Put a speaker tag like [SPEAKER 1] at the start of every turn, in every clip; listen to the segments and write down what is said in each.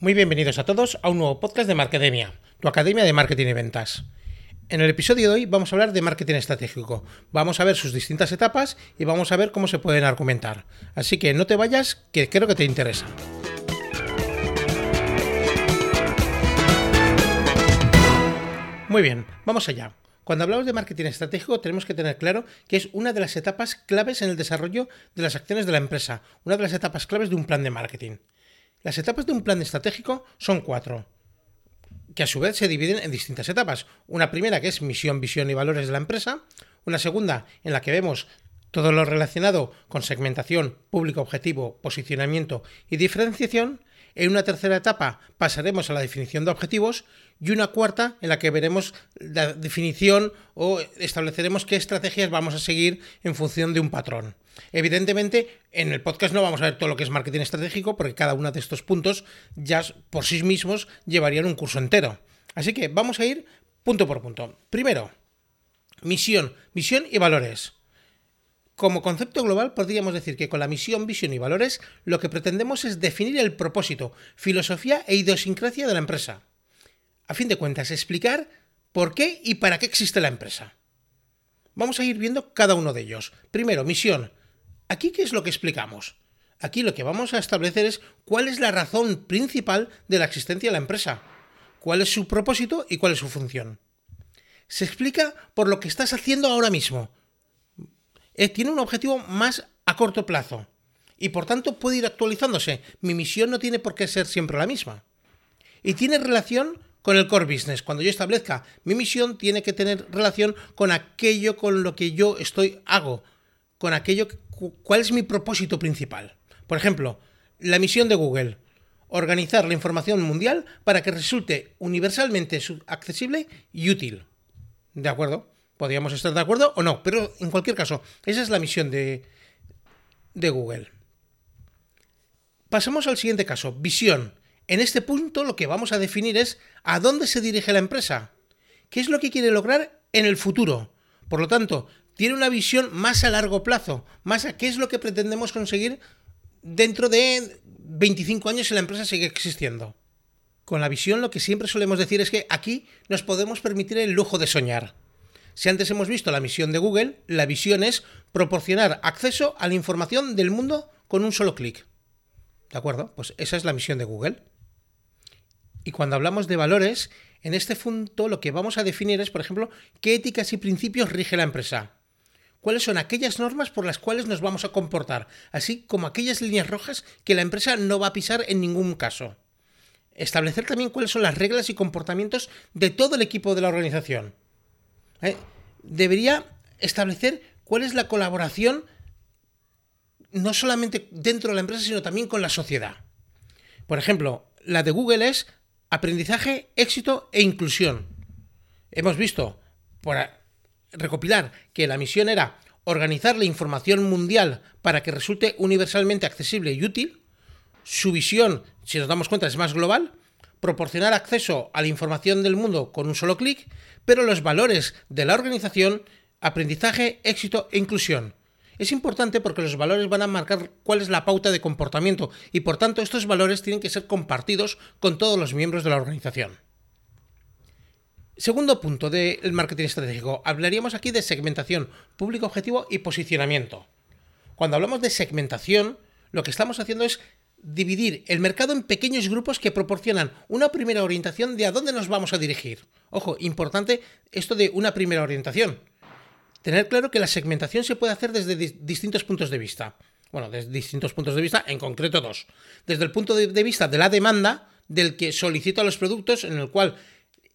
[SPEAKER 1] Muy bienvenidos a todos a un nuevo podcast de Markedemia, tu academia de marketing y ventas. En el episodio de hoy vamos a hablar de marketing estratégico. Vamos a ver sus distintas etapas y vamos a ver cómo se pueden argumentar. Así que no te vayas, que creo que te interesa. Muy bien, vamos allá. Cuando hablamos de marketing estratégico tenemos que tener claro que es una de las etapas claves en el desarrollo de las acciones de la empresa, una de las etapas claves de un plan de marketing. Las etapas de un plan estratégico son cuatro, que a su vez se dividen en distintas etapas. Una primera que es misión, visión y valores de la empresa. Una segunda en la que vemos todo lo relacionado con segmentación, público objetivo, posicionamiento y diferenciación. En una tercera etapa pasaremos a la definición de objetivos y una cuarta en la que veremos la definición o estableceremos qué estrategias vamos a seguir en función de un patrón. Evidentemente, en el podcast no vamos a ver todo lo que es marketing estratégico porque cada uno de estos puntos ya por sí mismos llevarían un curso entero. Así que vamos a ir punto por punto. Primero, misión, misión y valores. Como concepto global podríamos decir que con la misión, visión y valores lo que pretendemos es definir el propósito, filosofía e idiosincrasia de la empresa. A fin de cuentas, explicar por qué y para qué existe la empresa. Vamos a ir viendo cada uno de ellos. Primero, misión. Aquí, ¿qué es lo que explicamos? Aquí lo que vamos a establecer es cuál es la razón principal de la existencia de la empresa, cuál es su propósito y cuál es su función. Se explica por lo que estás haciendo ahora mismo, eh, tiene un objetivo más a corto plazo y por tanto puede ir actualizándose. Mi misión no tiene por qué ser siempre la misma. Y tiene relación con el core business. Cuando yo establezca mi misión, tiene que tener relación con aquello con lo que yo estoy hago, con aquello cuál es mi propósito principal. Por ejemplo, la misión de Google, organizar la información mundial para que resulte universalmente accesible y útil. ¿De acuerdo? Podríamos estar de acuerdo o no, pero en cualquier caso, esa es la misión de, de Google. Pasamos al siguiente caso, visión. En este punto lo que vamos a definir es a dónde se dirige la empresa, qué es lo que quiere lograr en el futuro. Por lo tanto, tiene una visión más a largo plazo, más a qué es lo que pretendemos conseguir dentro de 25 años si la empresa sigue existiendo. Con la visión lo que siempre solemos decir es que aquí nos podemos permitir el lujo de soñar. Si antes hemos visto la misión de Google, la visión es proporcionar acceso a la información del mundo con un solo clic. ¿De acuerdo? Pues esa es la misión de Google. Y cuando hablamos de valores, en este punto lo que vamos a definir es, por ejemplo, qué éticas y principios rige la empresa. ¿Cuáles son aquellas normas por las cuales nos vamos a comportar? Así como aquellas líneas rojas que la empresa no va a pisar en ningún caso. Establecer también cuáles son las reglas y comportamientos de todo el equipo de la organización. ¿Eh? debería establecer cuál es la colaboración no solamente dentro de la empresa, sino también con la sociedad. Por ejemplo, la de Google es aprendizaje, éxito e inclusión. Hemos visto, por recopilar, que la misión era organizar la información mundial para que resulte universalmente accesible y útil. Su visión, si nos damos cuenta, es más global proporcionar acceso a la información del mundo con un solo clic, pero los valores de la organización, aprendizaje, éxito e inclusión. Es importante porque los valores van a marcar cuál es la pauta de comportamiento y por tanto estos valores tienen que ser compartidos con todos los miembros de la organización. Segundo punto del marketing estratégico. Hablaríamos aquí de segmentación, público objetivo y posicionamiento. Cuando hablamos de segmentación, lo que estamos haciendo es dividir el mercado en pequeños grupos que proporcionan una primera orientación de a dónde nos vamos a dirigir. Ojo, importante esto de una primera orientación. Tener claro que la segmentación se puede hacer desde distintos puntos de vista. Bueno, desde distintos puntos de vista, en concreto dos. Desde el punto de vista de la demanda, del que solicita los productos, en el cual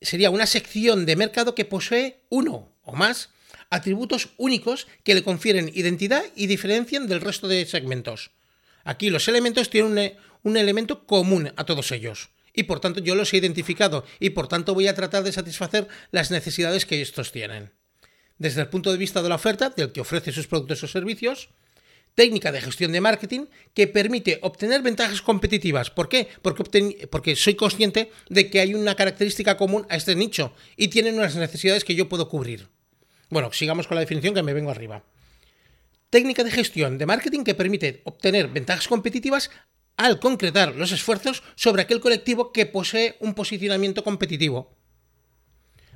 [SPEAKER 1] sería una sección de mercado que posee uno o más atributos únicos que le confieren identidad y diferencian del resto de segmentos. Aquí los elementos tienen un, elemento común a todos ellos y por tanto yo los he identificado y por tanto voy a tratar de satisfacer las necesidades que estos tienen. Desde el punto de vista de la oferta, del que ofrece sus productos o servicios, técnica de gestión de marketing que permite obtener ventajas competitivas. ¿Por qué? Porque, porque soy consciente de que hay una característica común a este nicho y tienen unas necesidades que yo puedo cubrir. Bueno, sigamos con la definición que me vengo arriba técnica de gestión de marketing que permite obtener ventajas competitivas al concretar los esfuerzos sobre aquel colectivo que posee un posicionamiento competitivo.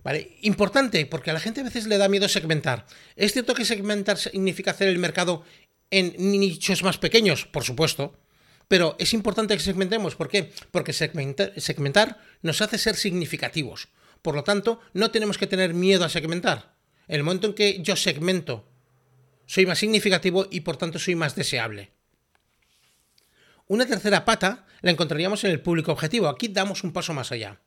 [SPEAKER 1] ¿Vale? Importante, porque a la gente a veces le da miedo segmentar. ¿Es cierto que segmentar significa hacer el mercado en nichos más pequeños? Por supuesto. Pero es importante que segmentemos. ¿Por qué? Porque segmentar, nos hace ser significativos. Por lo tanto, no tenemos que tener miedo a segmentar. En el momento en que yo segmento, soy más significativo y por tanto soy más deseable. Una tercera pata la encontraríamos en el público objetivo. Aquí damos un paso más allá.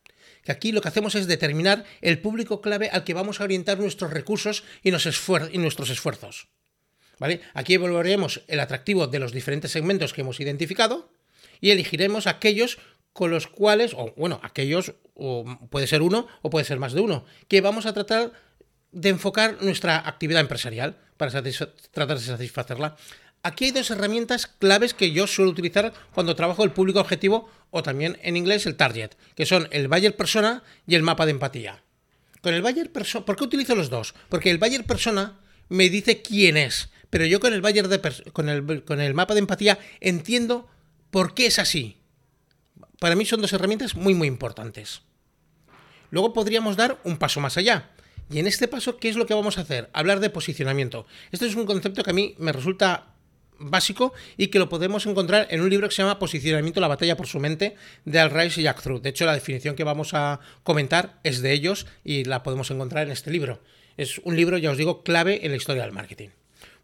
[SPEAKER 1] Que aquí lo que hacemos es determinar el público clave al que vamos a orientar nuestros recursos y, nuestros esfuerzos. ¿Vale? Aquí evaluaremos el atractivo de los diferentes segmentos que hemos identificado y elegiremos aquellos con los cuales, o bueno, aquellos, o puede ser uno o puede ser más de uno, que vamos a tratar de enfocar nuestra actividad empresarial para tratar de satisfacerla. Aquí hay dos herramientas claves que yo suelo utilizar cuando trabajo el público objetivo o también en inglés el target, que son el buyer persona y el mapa de empatía. Con el buyer persona, ¿por qué utilizo los dos? Porque el buyer persona me dice quién es, pero yo con el buyer de con el, con el mapa de empatía entiendo por qué es así. Para mí son dos herramientas muy muy importantes. Luego podríamos dar un paso más allá. Y en este paso, ¿qué es lo que vamos a hacer? Hablar de posicionamiento. Este es un concepto que a mí me resulta básico y que lo podemos encontrar en un libro que se llama Posicionamiento, la batalla por su mente de Al Rice y Jack Through. De hecho, la definición que vamos a comentar es de ellos y la podemos encontrar en este libro. Es un libro, ya os digo, clave en la historia del marketing.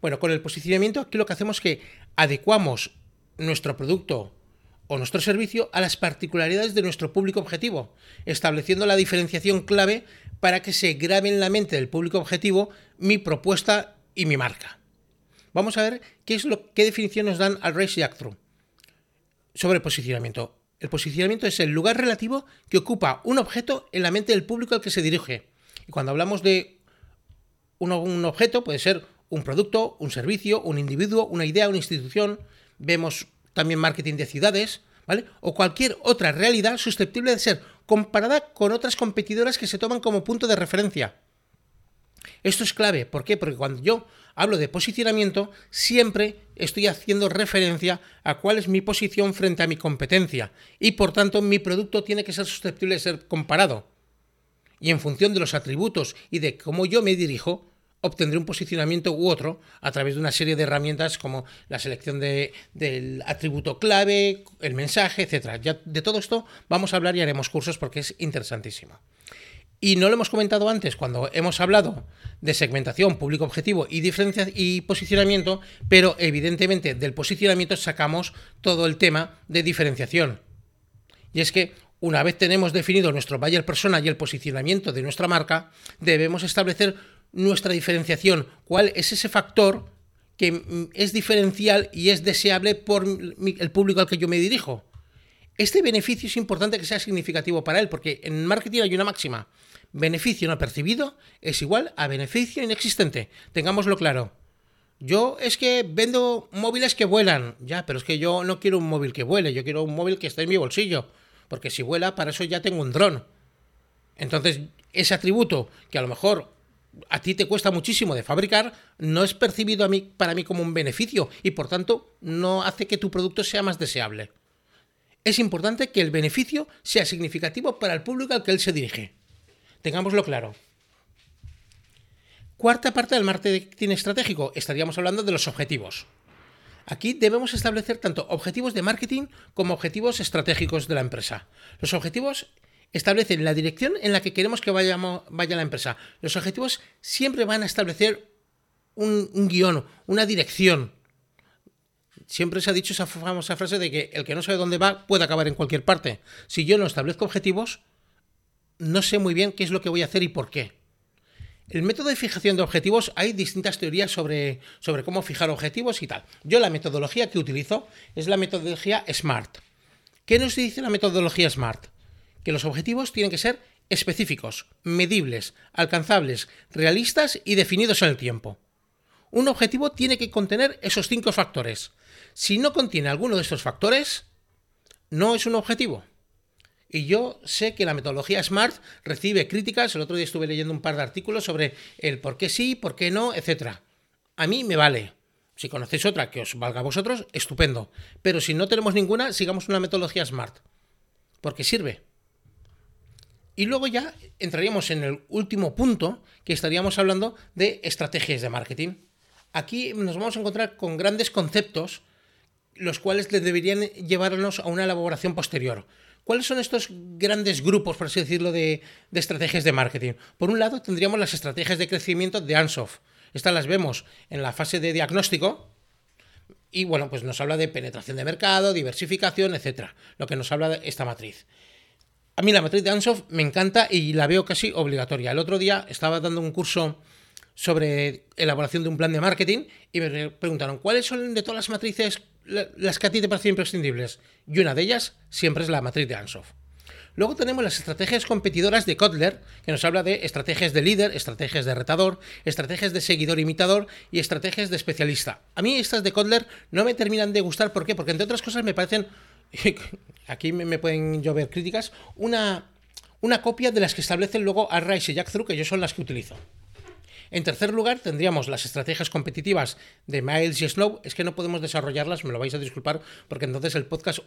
[SPEAKER 1] Bueno, con el posicionamiento aquí lo que hacemos es que adecuamos nuestro producto o nuestro servicio a las particularidades de nuestro público objetivo, estableciendo la diferenciación clave para que se grabe en la mente del público objetivo mi propuesta y mi marca. Vamos a ver qué es lo qué definición nos dan al Race Jack Through sobre posicionamiento. El posicionamiento es el lugar relativo que ocupa un objeto en la mente del público al que se dirige. Y cuando hablamos de un, un objeto, puede ser un producto, un servicio, un individuo, una idea, una institución. Vemos también marketing de ciudades, ¿vale? O cualquier otra realidad susceptible de ser comparada con otras competidoras que se toman como punto de referencia. Esto es clave, ¿por qué? Porque cuando yo hablo de posicionamiento, siempre estoy haciendo referencia a cuál es mi posición frente a mi competencia y por tanto mi producto tiene que ser susceptible de ser comparado. Y en función de los atributos y de cómo yo me dirijo, obtendré un posicionamiento u otro a través de una serie de herramientas como la selección del atributo clave, el mensaje, etc. Ya de todo esto vamos a hablar y haremos cursos porque es interesantísimo. Y no lo hemos comentado antes cuando hemos hablado de segmentación, público objetivo y diferencia y posicionamiento, pero evidentemente del posicionamiento sacamos todo el tema de diferenciación. Y es que una vez tenemos definido nuestro buyer persona y el posicionamiento de nuestra marca, debemos establecer nuestra diferenciación, cuál es ese factor que es diferencial y es deseable por el público al que yo me dirijo. Este beneficio es importante que sea significativo para él, porque en marketing hay una máxima. Beneficio no percibido es igual a beneficio inexistente. Tengámoslo claro. Yo es que vendo móviles que vuelan. Ya, pero es que yo no quiero un móvil que vuele, yo quiero un móvil que esté en mi bolsillo. Porque si vuela, para eso ya tengo un dron. Entonces, ese atributo que a lo mejor a ti te cuesta muchísimo de fabricar, no es percibido a mí, para mí como un beneficio y por tanto no hace que tu producto sea más deseable es importante que el beneficio sea significativo para el público al que él se dirige. Tengámoslo claro. Cuarta parte del marketing estratégico, estaríamos hablando de los objetivos. Aquí debemos establecer tanto objetivos de marketing como objetivos estratégicos de la empresa. Los objetivos establecen la dirección en la que queremos que vaya, la empresa. Los objetivos siempre van a establecer un guion, una dirección, siempre se ha dicho esa famosa frase de que el que no sabe dónde va puede acabar en cualquier parte. Si yo no establezco objetivos, no sé muy bien qué es lo que voy a hacer y por qué. El método de fijación de objetivos, hay distintas teorías sobre, sobre cómo fijar objetivos y tal. Yo la metodología que utilizo es la metodología SMART. ¿Qué nos dice la metodología SMART? Que los objetivos tienen que ser específicos, medibles, alcanzables, realistas y definidos en el tiempo. Un objetivo tiene que contener esos cinco factores. Si no contiene alguno de estos factores, no es un objetivo. Y yo sé que la metodología SMART recibe críticas. El otro día estuve leyendo un par de artículos sobre el por qué sí, por qué no, etc. A mí me vale. Si conocéis otra que os valga a vosotros, estupendo. Pero si no tenemos ninguna, sigamos una metodología SMART. Porque sirve. Y luego ya entraríamos en el último punto, que estaríamos hablando de estrategias de marketing. Aquí nos vamos a encontrar con grandes conceptos, los cuales deberían llevarnos a una elaboración posterior. ¿Cuáles son estos grandes grupos, por así decirlo, de, estrategias de marketing? Por un lado, tendríamos las estrategias de crecimiento de Ansoff. Estas las vemos en la fase de diagnóstico, y bueno, pues nos habla de penetración de mercado, diversificación, etcétera. Lo que nos habla de esta matriz. A mí la matriz de Ansoff me encanta y la veo casi obligatoria. El otro día estaba dando un curso sobre elaboración de un plan de marketing y me preguntaron cuáles son de todas las matrices las que a ti te parecen imprescindibles. Y una de ellas siempre es la matriz de Ansoff. Luego tenemos las estrategias competidoras de Kotler, que nos habla de estrategias de líder, estrategias de retador, estrategias de seguidor imitador y estrategias de especialista. A mí estas de Kotler no me terminan de gustar, ¿por qué? Porque entre otras cosas me parecen aquí me, pueden llover críticas, una, una copia de las que establecen luego Rice y Jack Through, que yo son las que utilizo. En tercer lugar, tendríamos las estrategias competitivas de Miles y Snow. Es que no podemos desarrollarlas, me lo vais a disculpar, porque entonces el podcast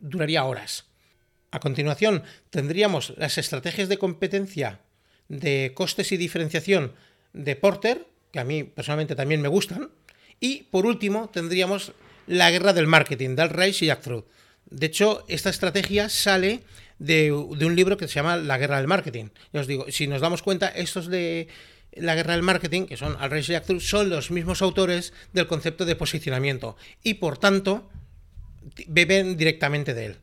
[SPEAKER 1] duraría horas. A continuación, tendríamos las estrategias de competencia de costes y diferenciación de Porter, que a mí personalmente también me gustan. Y por último, tendríamos la guerra del marketing, de Rice y Jack Through. De hecho, esta estrategia sale de, un libro que se llama La guerra del marketing. Ya os digo, si nos damos cuenta, estos de la guerra del marketing, que son Al Ray y son los mismos autores del concepto de posicionamiento y por tanto beben directamente de él.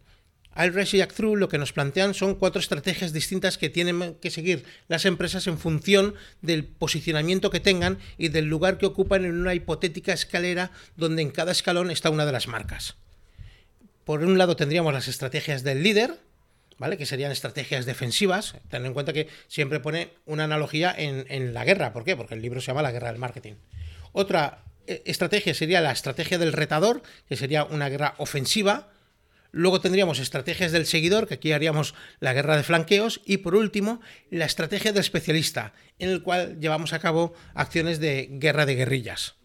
[SPEAKER 1] Al Ray y Through lo que nos plantean son cuatro estrategias distintas que tienen que seguir las empresas en función del posicionamiento que tengan y del lugar que ocupan en una hipotética escalera donde en cada escalón está una de las marcas. Por un lado tendríamos las estrategias del líder, ¿vale? Que serían estrategias defensivas. Ten en cuenta que siempre pone una analogía en, la guerra. ¿Por qué? Porque el libro se llama La guerra del marketing. Otra eh, estrategia sería la estrategia del retador, que sería una guerra ofensiva. Luego tendríamos estrategias del seguidor, que aquí haríamos la guerra de flanqueos. Y por último, la estrategia del especialista, en el cual llevamos a cabo acciones de guerra de guerrillas.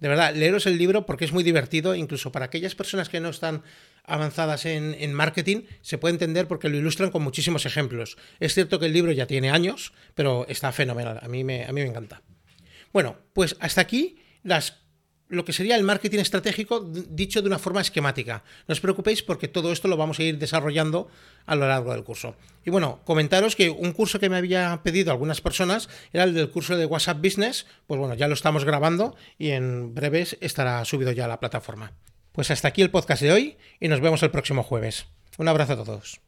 [SPEAKER 1] De verdad, leeros el libro porque es muy divertido, incluso para aquellas personas que no están avanzadas en, marketing, se puede entender porque lo ilustran con muchísimos ejemplos. Es cierto que el libro ya tiene años, pero está fenomenal. A mí me, a mí me encanta. Bueno, pues hasta aquí las lo que sería el marketing estratégico dicho de una forma esquemática. No os preocupéis porque todo esto lo vamos a ir desarrollando a lo largo del curso. Y bueno, comentaros que un curso que me había pedido algunas personas era el del curso de WhatsApp Business. Pues bueno, ya lo estamos grabando y en breves estará subido ya a la plataforma. Pues hasta aquí el podcast de hoy y nos vemos el próximo jueves. Un abrazo a todos.